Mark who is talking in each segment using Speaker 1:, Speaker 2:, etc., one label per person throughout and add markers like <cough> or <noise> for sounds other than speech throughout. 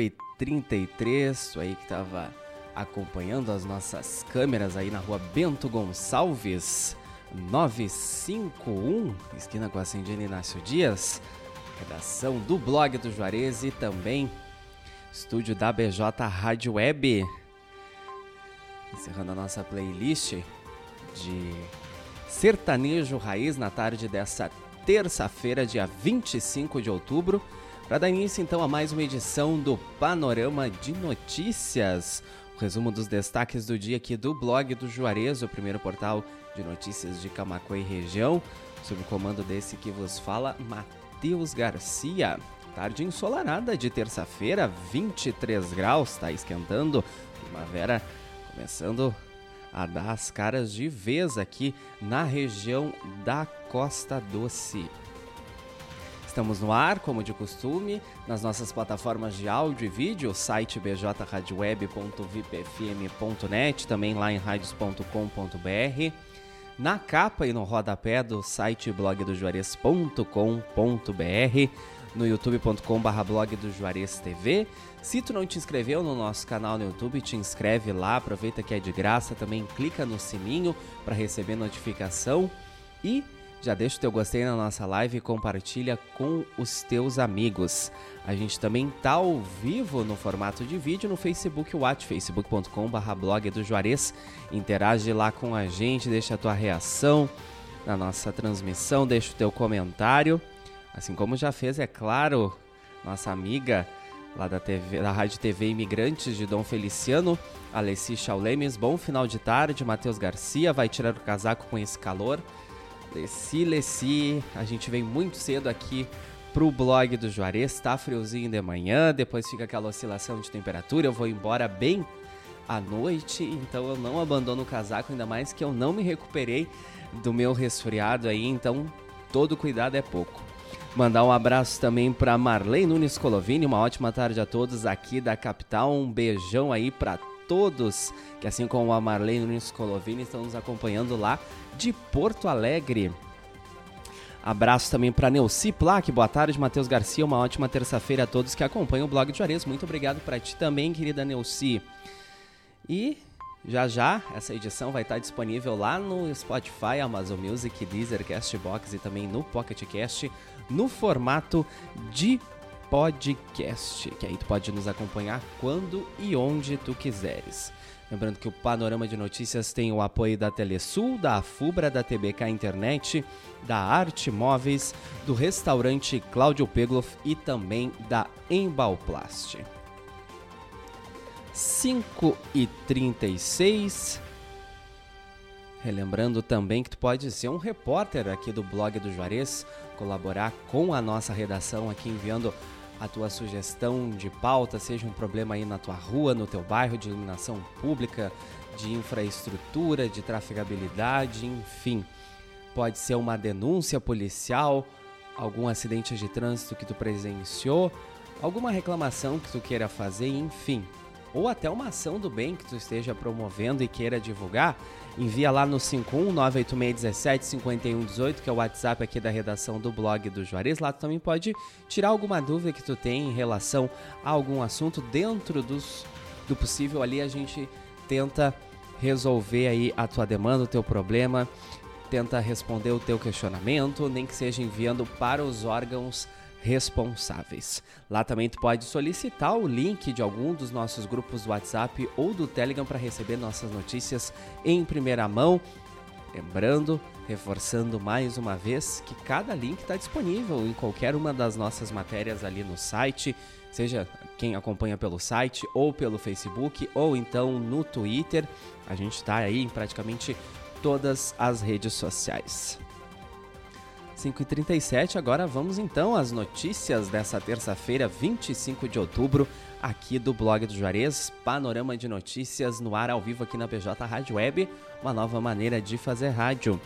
Speaker 1: 5h33, tu aí que tava acompanhando as nossas câmeras aí na rua Bento Gonçalves, 951, esquina com a Cindy Inácio Dias, redação do blog do Juarez e também estúdio da BJ Rádio Web. Encerrando a nossa playlist de sertanejo raiz na tarde dessa terça-feira, dia 25 de outubro, para dar início então a mais uma edição do Panorama de Notícias. O resumo dos destaques do dia aqui do blog do Juarez, o primeiro portal de notícias de Camacuã e região, sob o comando desse que vos fala, Matheus Garcia. Tarde ensolarada de terça-feira, 23 graus, está esquentando. Primavera começando a dar as caras de vez aqui na região da Costa Doce. Estamos no ar, como de costume, nas nossas plataformas de áudio e vídeo, site bjradioweb.vipfm.net, também lá em radios.com.br, na capa e no rodapé do site blogdojuarez.com.br, no youtube.com.br blog do Juarez TV. Se tu não te inscreveu no nosso canal no YouTube, te inscreve lá, aproveita que é de graça, também clica no sininho para receber notificação e já deixa o teu gostei na nossa live e compartilha com os teus amigos. A gente também tá ao vivo no formato de vídeo no Facebook Watch, facebook.com.br blog do Juarez. Interage lá com a gente, deixa a tua reação na nossa transmissão, deixa o teu comentário. Assim como já fez, é claro, nossa amiga lá da, TV, da Rádio TV Imigrantes de Dom Feliciano, Alessi Chaulemes. Bom final de tarde, Matheus Garcia vai tirar o casaco com esse calor. Leci, Leci, a gente vem muito cedo aqui pro blog do Juarez, tá friozinho de manhã, depois fica aquela oscilação de temperatura, eu vou embora bem à noite, então eu não abandono o casaco, ainda mais que eu não me recuperei do meu resfriado aí, então todo cuidado é pouco. Mandar um abraço também para Marlene Nunes Colovini, uma ótima tarde a todos aqui da capital, um beijão aí para todos que assim como a Marlene Nunes Colovini estão nos acompanhando lá de Porto Alegre. Abraço também para Neuci Plaque, boa tarde, Matheus Garcia, uma ótima terça-feira a todos que acompanham o blog de Juarez. Muito obrigado para ti também, querida Neuci. E já já essa edição vai estar disponível lá no Spotify, Amazon Music, Deezer, Castbox e também no Pocket Cast no formato de podcast, que aí tu pode nos acompanhar quando e onde tu quiseres. Lembrando que o Panorama de Notícias tem o apoio da Telesul, da Afubra, da TBK Internet, da Arte Móveis, do restaurante Cláudio Pegloff e também da Embalplast. 5 e 36 Relembrando também que tu pode ser um repórter aqui do blog do Juarez, colaborar com a nossa redação aqui enviando a tua sugestão de pauta, seja um problema aí na tua rua, no teu bairro, de iluminação pública, de infraestrutura, de trafegabilidade, enfim. Pode ser uma denúncia policial, algum acidente de trânsito que tu presenciou, alguma reclamação que tu queira fazer, enfim. Ou até uma ação do bem que tu esteja promovendo e queira divulgar, envia lá no 51986175118, que é o WhatsApp aqui da redação do blog do Juarez. Lá tu também pode tirar alguma dúvida que tu tem em relação a algum assunto. Dentro dos, do possível ali a gente tenta resolver aí a tua demanda, o teu problema, tenta responder o teu questionamento, nem que seja enviando para os órgãos responsáveis. Lá também tu pode solicitar o link de algum dos nossos grupos do WhatsApp ou do Telegram para receber nossas notícias em primeira mão. Lembrando, reforçando mais uma vez que cada link está disponível em qualquer uma das nossas matérias ali no site, seja quem acompanha pelo site ou pelo Facebook ou então no Twitter. A gente está aí em praticamente todas as redes sociais. 5h37, agora vamos então às notícias dessa terça-feira, 25 de outubro, aqui do blog do Juarez, panorama de notícias no ar ao vivo aqui na PJ Rádio Web, uma nova maneira de fazer rádio.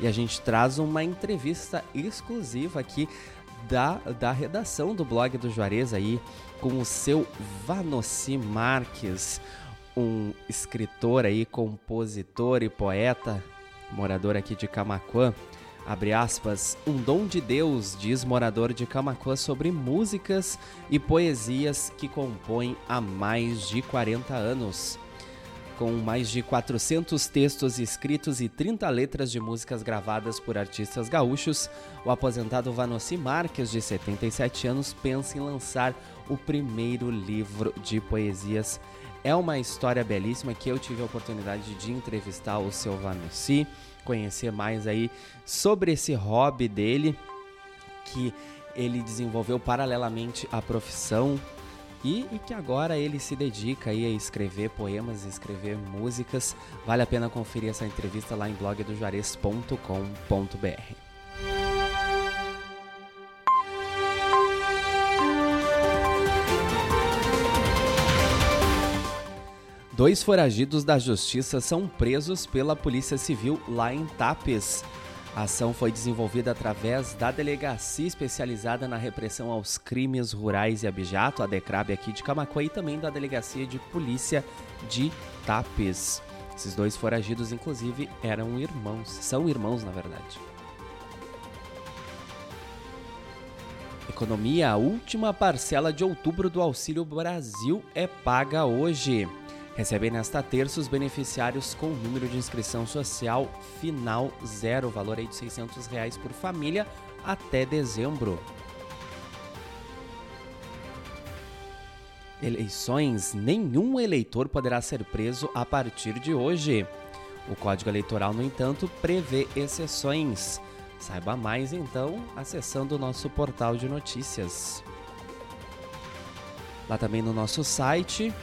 Speaker 1: E a gente traz uma entrevista exclusiva aqui da, da redação do blog do Juarez aí, com o seu Vanossi Marques, um escritor aí, compositor e poeta, morador aqui de Camaquã Abre aspas, um dom de Deus, diz morador de Camacuã sobre músicas e poesias que compõem há mais de 40 anos. Com mais de 400 textos escritos e 30 letras de músicas gravadas por artistas gaúchos, o aposentado Vanossi Marques, de 77 anos, pensa em lançar o primeiro livro de poesias. É uma história belíssima que eu tive a oportunidade de entrevistar o seu Vanossi conhecer mais aí sobre esse hobby dele que ele desenvolveu paralelamente à profissão e, e, que agora ele se dedica aí a escrever poemas, escrever músicas. Vale a pena conferir essa entrevista lá em blogdojuarez.com.br. Dois foragidos da justiça são presos pela Polícia Civil lá em Tapes. A ação foi desenvolvida através da Delegacia Especializada na Repressão aos Crimes Rurais e Abijato, a DECRAB aqui de Camacuã, e também da Delegacia de Polícia de Tapes. Esses dois foragidos, inclusive, eram irmãos, são irmãos, na verdade. Economia, a última parcela de outubro do Auxílio Brasil é paga hoje. Recebem nesta terça os beneficiários com número de inscrição social final zero, valor aí de 600 reais por família até dezembro. Eleições: nenhum eleitor poderá ser preso a partir de hoje. O Código Eleitoral, no entanto, prevê exceções. Saiba mais então acessando o nosso portal de notícias. Lá também no nosso site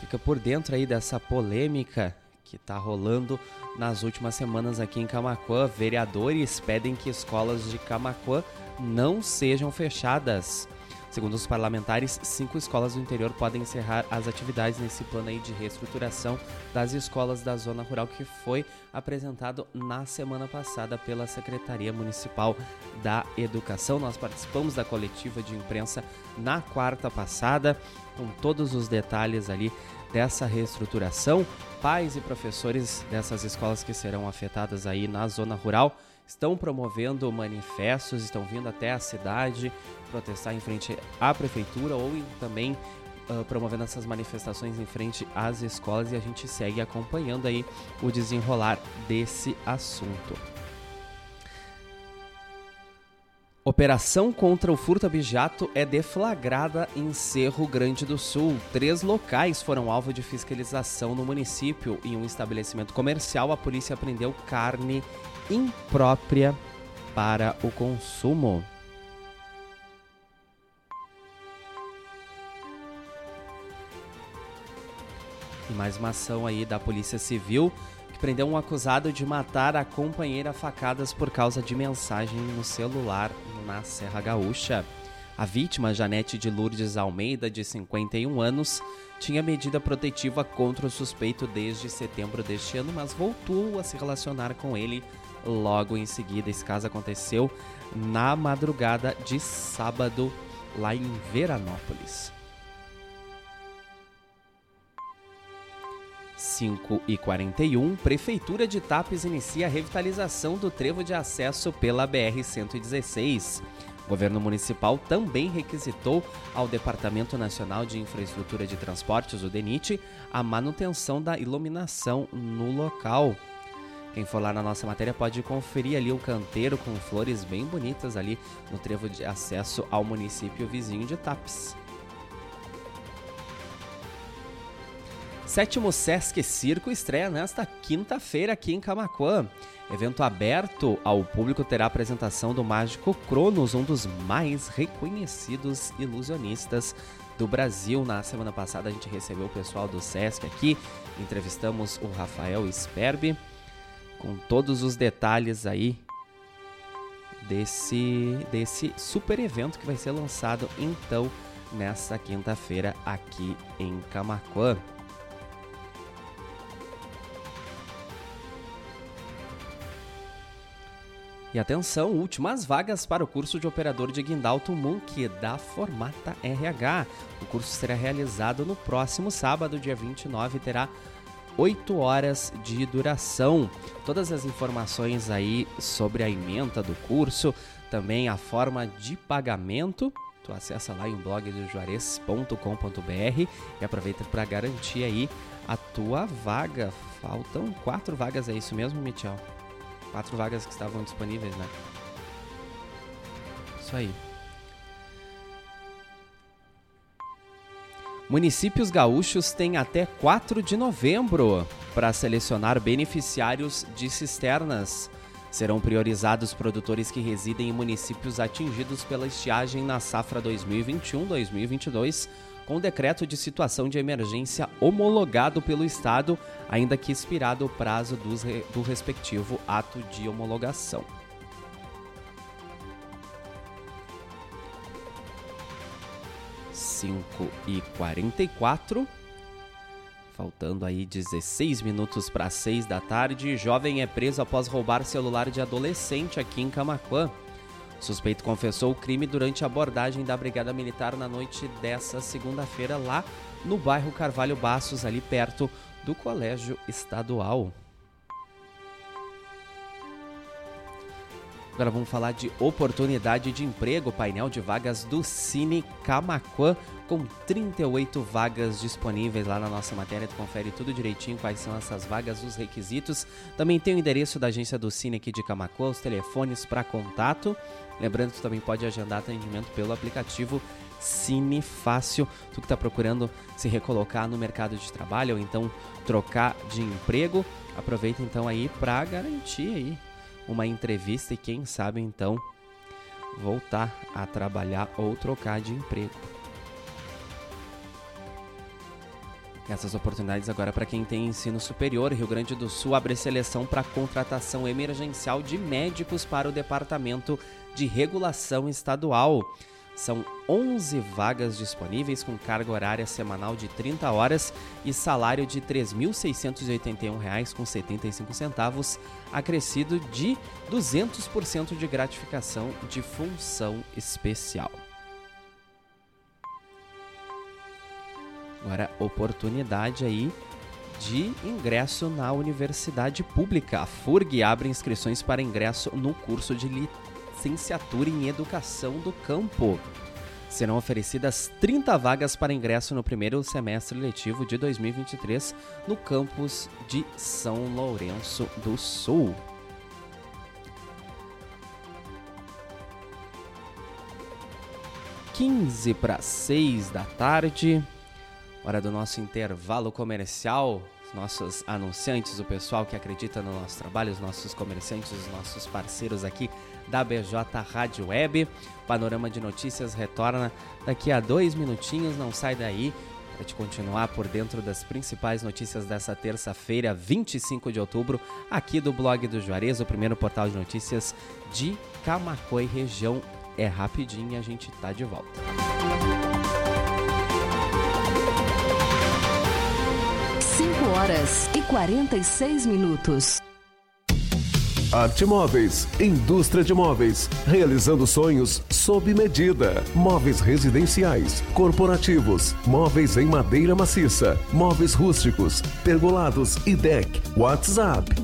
Speaker 1: fica por dentro aí dessa polêmica que está rolando nas últimas semanas aqui em Camacuã. Vereadores pedem que escolas de Camacuã não sejam fechadas. Segundo os parlamentares, cinco escolas do interior podem encerrar as atividades nesse plano aí de reestruturação das escolas da zona rural que foi apresentado na semana passada pela Secretaria Municipal da Educação. Nós participamos da coletiva de imprensa na quarta passada, com todos os detalhes ali dessa reestruturação. Pais e professores dessas escolas que serão afetadas aí na zona rural estão promovendo manifestos, estão vindo até a cidade protestar em frente à prefeitura ou também uh, promovendo essas manifestações em frente às escolas e a gente segue acompanhando aí o desenrolar desse assunto. Operação contra o furto abijato é deflagrada em Cerro Grande do Sul. Três locais foram alvo de fiscalização no município. Em um estabelecimento comercial, a polícia apreendeu carne imprópria para o consumo. E mais uma ação aí da Polícia Civil que prendeu um acusado de matar a companheira facadas por causa de mensagem no celular na Serra Gaúcha. A vítima, Janete de Lourdes Almeida, de 51 anos, tinha medida protetiva contra o suspeito desde setembro deste ano, mas voltou a se relacionar com ele logo em seguida. Esse caso aconteceu na madrugada de sábado, lá em Veranópolis. 5 e 41, Prefeitura de Tapes inicia a revitalização do trevo de acesso pela BR-116. O governo municipal também requisitou ao Departamento Nacional de Infraestrutura de Transportes, o DENIT, a manutenção da iluminação no local. Quem for lá na nossa matéria pode conferir ali o canteiro com flores bem bonitas ali no trevo de acesso ao município vizinho de Tapes. Sétimo Sesc Circo estreia nesta quinta-feira aqui em Camacuã. Evento aberto ao público terá apresentação do mágico Cronos, um dos mais reconhecidos ilusionistas do Brasil. Na semana passada a gente recebeu o pessoal do Sesc aqui, entrevistamos o Rafael Sperbi com todos os detalhes aí desse desse super evento que vai ser lançado então nesta quinta-feira aqui em Camacuã. E atenção, últimas vagas para o curso de operador de Guindalto Munk da Formata RH. O curso será realizado no próximo sábado, dia 29, e terá 8 horas de duração. Todas as informações aí sobre a emenda do curso, também a forma de pagamento, tu acessa lá em blog do juarez.com.br e aproveita para garantir aí a tua vaga. Faltam quatro vagas, é isso mesmo, Michel? Quatro vagas que estavam disponíveis, né? Isso aí. Municípios gaúchos têm até 4 de novembro para selecionar beneficiários de cisternas. Serão priorizados produtores que residem em municípios atingidos pela estiagem na safra 2021-2022, com decreto de situação de emergência homologado pelo Estado, ainda que expirado o prazo do respectivo ato de homologação. 5 e 44. Faltando aí 16 minutos para 6 da tarde, jovem é preso após roubar celular de adolescente aqui em Camaquã. Suspeito confessou o crime durante a abordagem da Brigada Militar na noite dessa segunda-feira lá no bairro Carvalho Bassos, ali perto do Colégio Estadual. Agora vamos falar de oportunidade de emprego, painel de vagas do Cine Camaquã, com 38 vagas disponíveis lá na nossa matéria. Tu confere tudo direitinho quais são essas vagas, os requisitos. Também tem o endereço da agência do Cine aqui de Camaquã, os telefones para contato. Lembrando que tu também pode agendar atendimento pelo aplicativo Cine Fácil. Tu que está procurando se recolocar no mercado de trabalho ou então trocar de emprego, aproveita então aí para garantir aí uma entrevista e quem sabe então voltar a trabalhar ou trocar de emprego. Essas oportunidades agora para quem tem ensino superior. Rio Grande do Sul abre seleção para contratação emergencial de médicos para o Departamento de Regulação Estadual. São 11 vagas disponíveis com carga horária semanal de 30 horas e salário de R$ 3.681,75, acrescido de 200% de gratificação de função especial. Agora, oportunidade aí de ingresso na universidade pública. A FURG abre inscrições para ingresso no curso de licenciatura em Educação do Campo. Serão oferecidas 30 vagas para ingresso no primeiro semestre letivo de 2023 no campus de São Lourenço do Sul. Quinze para seis da tarde, hora do nosso intervalo comercial nossos anunciantes, o pessoal que acredita no nosso trabalho, os nossos comerciantes, os nossos parceiros aqui da BJ Rádio Web. Panorama de Notícias retorna daqui a dois minutinhos, não sai daí para te continuar por dentro das principais notícias dessa terça-feira, 25 de outubro, aqui do blog do Juarez, o primeiro portal de notícias de Camacuã e região. É rapidinho e a gente tá de volta.
Speaker 2: Horas e 46 minutos.
Speaker 3: Arte Móveis, indústria de móveis, realizando sonhos sob medida. Móveis residenciais, corporativos, móveis em madeira maciça, móveis rústicos, pergolados e deck. WhatsApp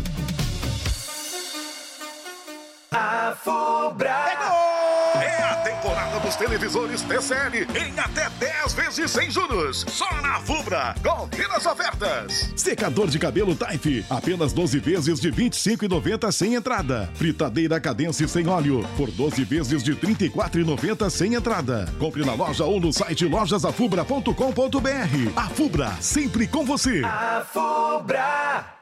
Speaker 4: Dos televisores TCL em até 10 vezes sem juros. Só na Fubra. Confira as ofertas.
Speaker 5: Secador de cabelo Taif, apenas 12 vezes de 25,90 sem entrada. Fritadeira Cadence sem óleo, por 12 vezes de 34,90 sem entrada. Compre na loja ou no site lojasafubra.com.br. A Fubra, sempre com você.
Speaker 4: A Fubra.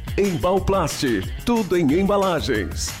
Speaker 3: Embalplast, tudo em embalagens.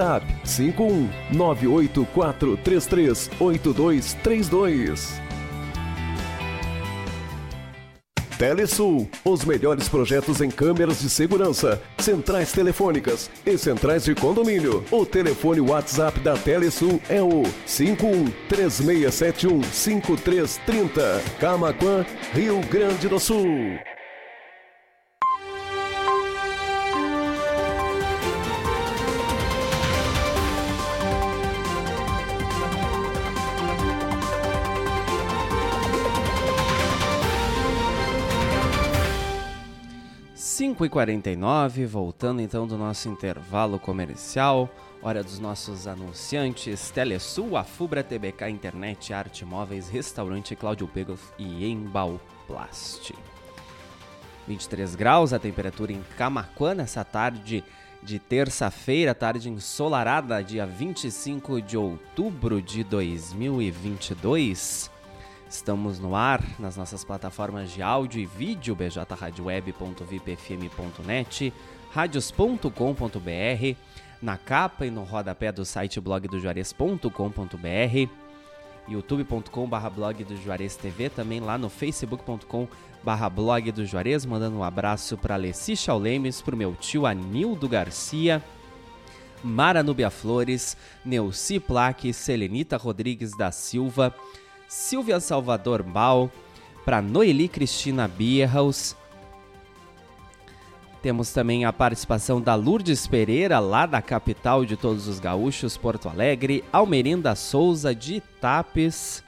Speaker 3: WhatsApp 51 984338232. Telesul, os melhores projetos em câmeras de segurança, centrais telefônicas e centrais de condomínio. O telefone WhatsApp da Telesul é o 51 3671 5330. Camaquã, Rio Grande do Sul.
Speaker 1: 5 e 49 voltando então do nosso intervalo comercial, hora dos nossos anunciantes, Telesul, Afubra, TBK Internet, Arte Móveis, Restaurante Cláudio Pegoff e Embalplast. 23 graus a temperatura em Camaquã nessa tarde de terça-feira, tarde ensolarada, dia 25 de outubro de 2022. Estamos no ar nas nossas plataformas de áudio e vídeo, bjradioweb.vipfm.net, radios.com.br, na capa e no rodapé do site blogdojuarez.com.br, youtube.com.br blog do Juarez TV, também lá no facebook.com.br blog do Juarez, mandando um abraço para Alessi Chaulemes, para o meu tio Anildo Garcia, Mara Núbia Flores, Neuci Plaque, Selenita Rodrigues da Silva, Silvia Salvador Bal, para Noeli Cristina Bierhaus. Temos também a participação da Lourdes Pereira, lá da capital de todos os gaúchos, Porto Alegre. Almerinda Souza, de Tapes.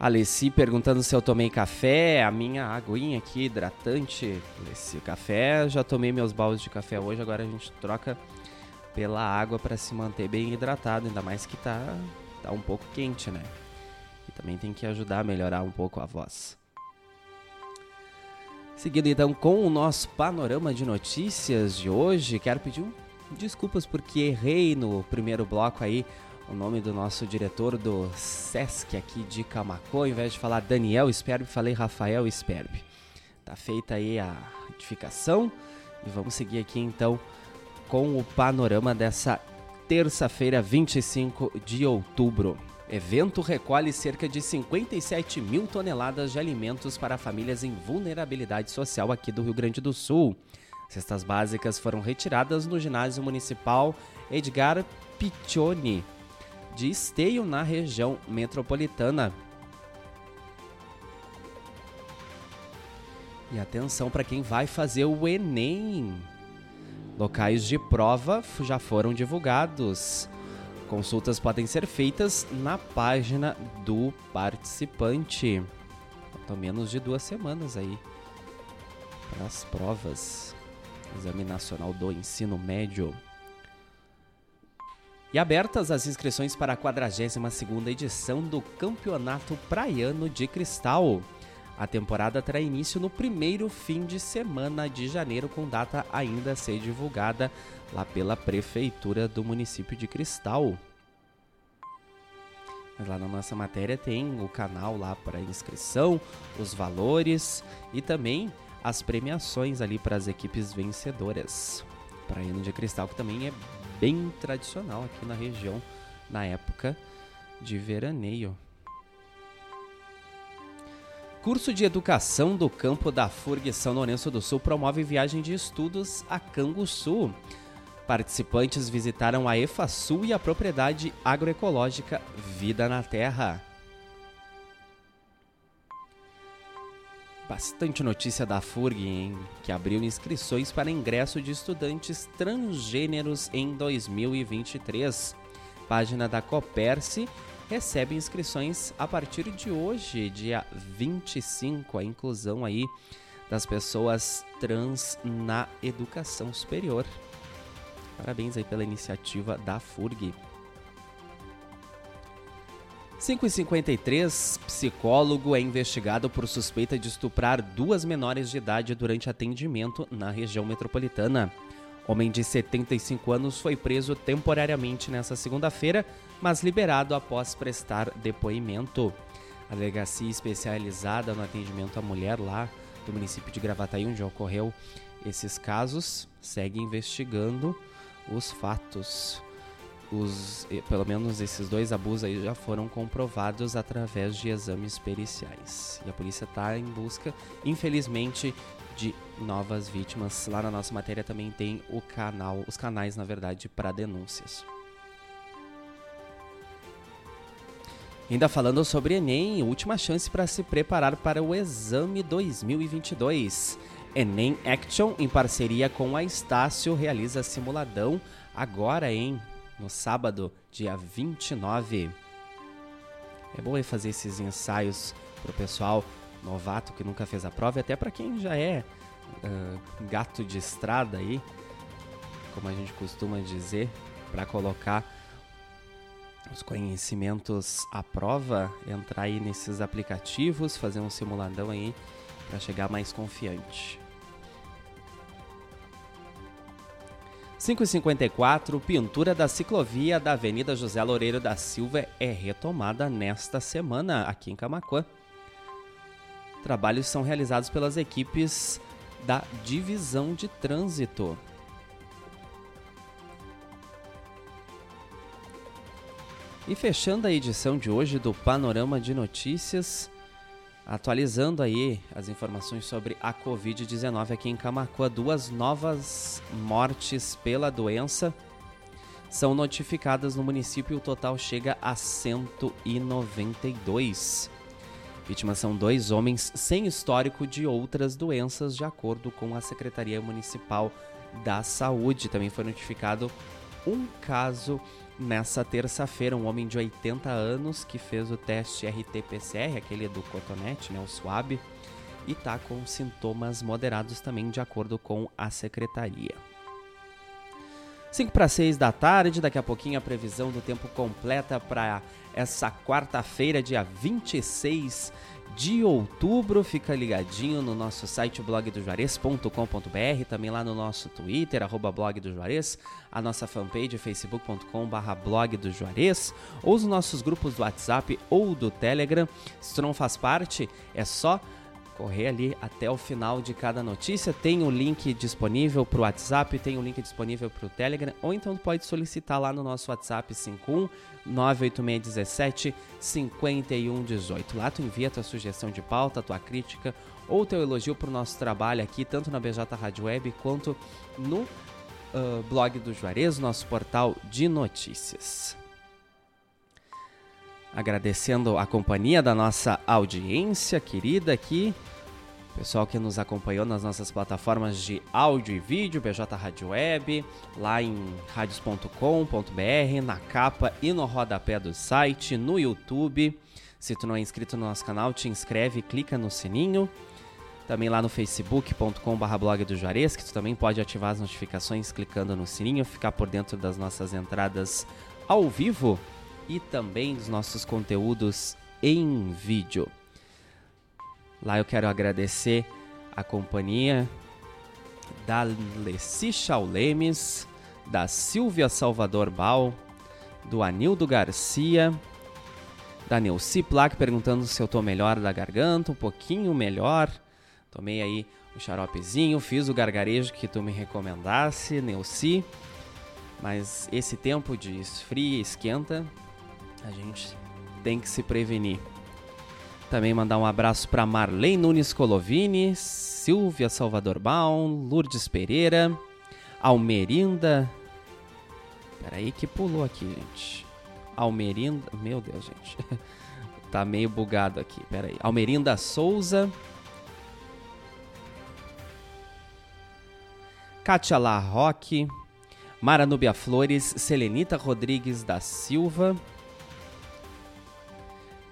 Speaker 1: Alessi perguntando se eu tomei café. A minha aguinha aqui, hidratante. Alessi, café, já tomei meus baldes de café hoje. Agora a gente troca pela água para se manter bem hidratado. Ainda mais que tá, tá um pouco quente, né? Também tem que ajudar a melhorar um pouco a voz. Seguindo então com o nosso panorama de notícias de hoje, quero pedir desculpas porque errei no primeiro bloco aí o nome do nosso diretor do SESC aqui de Camacô, ao invés de falar Daniel Sperb, falei Rafael Sperb. Tá feita aí a retificação e vamos seguir aqui então com o panorama dessa terça-feira, 25 de outubro. Evento recolhe cerca de 57 mil toneladas de alimentos para famílias em vulnerabilidade social aqui do Rio Grande do Sul. Cestas básicas foram retiradas no ginásio municipal Edgar Piccioni, de Esteio, na região metropolitana. E atenção para quem vai fazer o Enem. Locais de prova já foram divulgados. Consultas podem ser feitas na página do participante. Faltam menos de duas semanas aí para as provas. Exame Nacional do Ensino Médio. E abertas as inscrições para a 42ª edição do Campeonato Praiano de Cristal. A temporada terá início no primeiro fim de semana de janeiro, com data ainda a ser divulgada lá pela Prefeitura do município de Cristal. Mas lá na nossa matéria tem o canal lá para inscrição, os valores e também as premiações ali para as equipes vencedoras. Praiano de Cristal, que também é bem tradicional aqui na região na época de veraneio. Curso de Educação do Campo da FURG São Lourenço do Sul promove viagem de estudos a Canguçu. Participantes visitaram a EFASUL e a propriedade agroecológica Vida na Terra. Bastante notícia da FURG, hein? Que abriu inscrições para ingresso de estudantes transgêneros em 2023. Página da Coperce recebe inscrições a partir de hoje, dia 25, a inclusão aí das pessoas trans na educação superior. Parabéns aí pela iniciativa da FURG. 5h53, psicólogo é investigado por suspeita de estuprar duas menores de idade durante atendimento na região metropolitana. Homem de 75 anos foi preso temporariamente nesta segunda-feira, mas liberado após prestar depoimento. A delegacia especializada no atendimento à mulher lá do município de Gravataí, onde ocorreu esses casos, segue investigando os fatos os, pelo menos esses dois abusos aí já foram comprovados através de exames periciais. E a polícia está em busca, infelizmente, de novas vítimas. Lá na nossa matéria também tem o canal, os canais, na verdade, para denúncias. Ainda falando sobre Enem, última chance para se preparar para o exame 2022. Enem Action, em parceria com a Estácio, realiza simuladão agora em no sábado, dia 29. É bom fazer esses ensaios pro pessoal novato que nunca fez a prova e até para quem já é uh, gato de estrada aí, como a gente costuma dizer, para colocar os conhecimentos à prova, entrar aí nesses aplicativos, fazer um simuladão aí para chegar mais confiante. 554, pintura da ciclovia da Avenida José Loureiro da Silva é retomada nesta semana aqui em Camacuã. Trabalhos são realizados pelas equipes da Divisão de Trânsito. E fechando a edição de hoje do Panorama de Notícias, Atualizando aí as informações sobre a Covid-19 aqui em Camacuã, duas novas mortes pela doença são notificadas no município. O total chega a 192. Vítimas são dois homens sem histórico de outras doenças, de acordo com a Secretaria Municipal da Saúde. Também foi notificado um caso nessa terça-feira, um homem de 80 anos que fez o teste RT-PCR, aquele do cotonete, né, o swab, e está com sintomas moderados também, de acordo com a secretaria. 5 para 6 da tarde, daqui a pouquinho a previsão do tempo completa para essa quarta-feira, dia 26 de outubro. Fica ligadinho no nosso site blogdojuarez.com.br, também lá no nosso Twitter, arroba blog do Juarez, a nossa fanpage facebook.com blog do Juarez, ou os nossos grupos do WhatsApp ou do Telegram. Se tu não faz parte, é só correr ali até o final de cada notícia. Tem o link disponível para o WhatsApp, tem o link disponível para o Telegram, ou então pode solicitar lá no nosso WhatsApp 51 98617 5118. Lá tu envia tua sugestão de pauta, tua crítica ou teu elogio para o nosso trabalho aqui, tanto na BJ Rádio Web quanto no uh, blog do Juarez, nosso portal de notícias. Agradecendo a companhia da nossa audiência querida aqui, pessoal que nos acompanhou nas nossas plataformas de áudio e vídeo, BJ Rádio Web, lá em radios.com.br, na capa e no rodapé do site, no YouTube. Se tu não é inscrito no nosso canal, te inscreve, clica no sininho. Também lá no facebook.com.br blog do Juarez, que tu também pode ativar as notificações clicando no sininho, ficar por dentro das nossas entradas ao vivo e também dos nossos conteúdos em vídeo. Lá eu quero agradecer a companhia da Leci Chaulemes, da Silvia Salvador Bal, do Anildo Garcia, da Neuci Plaque perguntando se eu tô melhor da garganta, um pouquinho melhor. Tomei aí o xaropezinho, fiz o gargarejo que tu me recomendasse, Neuci. Mas esse tempo de esfria e esquenta, a gente tem que se prevenir. Também mandar um abraço para Marlene Nunes Colovini, Silvia Salvador Baum, Lourdes Pereira, Almerinda. Peraí que pulou aqui, gente. Almerinda. Meu Deus, gente. <laughs> tá meio bugado aqui. Peraí. Almerinda Souza. Kátia Larroque. Mara Nubia Flores. Selenita Rodrigues da Silva.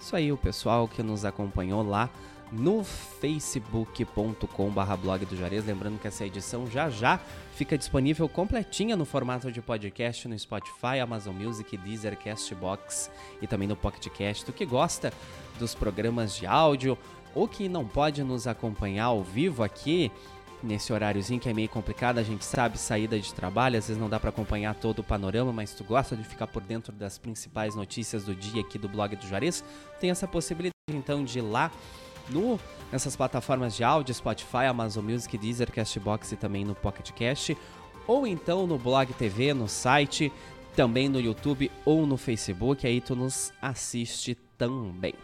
Speaker 1: Isso aí, o pessoal que nos acompanhou lá no facebook.com blog do Juarez. Lembrando que essa edição já já fica disponível completinha no formato de podcast no Spotify, Amazon Music, Deezer, Castbox e também no PocketCast. Tu que gosta dos programas de áudio ou que não pode nos acompanhar ao vivo aqui, nesse horáriozinho que é meio complicado, a gente sabe saída de trabalho, às vezes não dá para acompanhar todo o panorama, mas tu gosta de ficar por dentro das principais notícias do dia aqui do blog do Juarez, tem essa possibilidade então de ir lá no nessas plataformas de áudio, Spotify, Amazon Music, Deezer, Castbox e também no Pocket Cast, ou então no Blog TV, no site, também no YouTube ou no Facebook, aí tu nos assiste também.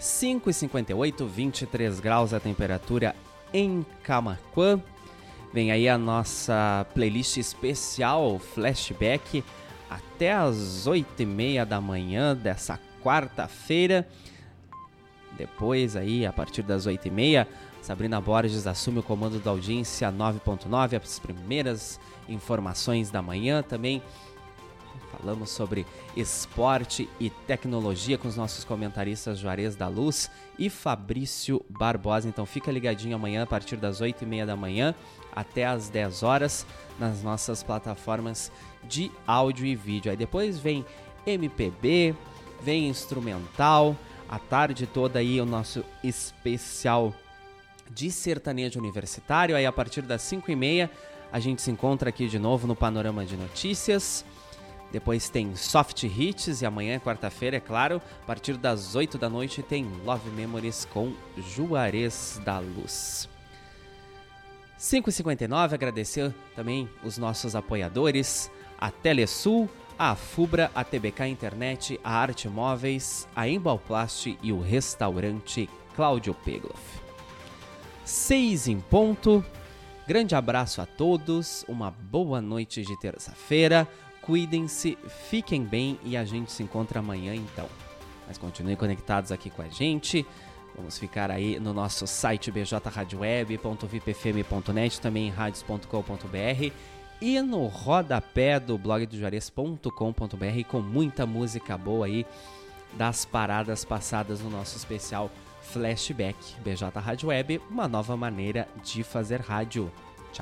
Speaker 1: 5h58, 23 graus a temperatura em Camaquã. Vem aí a nossa playlist especial Flashback até as 8h30 da manhã dessa quarta-feira. Depois aí, a partir das 8h30, Sabrina Borges assume o comando da audiência 9.9, as primeiras informações da manhã também. Falamos sobre esporte e tecnologia com os nossos comentaristas Juarez da Luz e Fabrício Barbosa. Então fica ligadinho amanhã a partir das 8 e meia da manhã até as 10 horas nas nossas plataformas de áudio e vídeo. Aí depois vem MPB, vem instrumental, a tarde toda aí o nosso especial de sertanejo universitário. Aí a partir das 5 e meia a gente se encontra aqui de novo no Panorama de Notícias. Depois tem Soft Hits e amanhã, quarta-feira, é claro, a partir das 8 da noite tem Love Memories com Juarez da Luz. 5h59, agradecer também os nossos apoiadores, a Telesul, a Fubra, a TBK Internet, a Arte Móveis, a Embalplast e o restaurante Cláudio Pegloff. 6 em ponto. Grande abraço a todos, uma boa noite de terça-feira cuidem-se, fiquem bem e a gente se encontra amanhã então. Mas continuem conectados aqui com a gente. Vamos ficar aí no nosso site bjradioweb.vipfm.net, também em radios.com.br e no rodapé do blog do Juarez.com.br com muita música boa aí das paradas passadas no nosso especial Flashback. BJ Rádio Web, uma nova maneira de fazer rádio.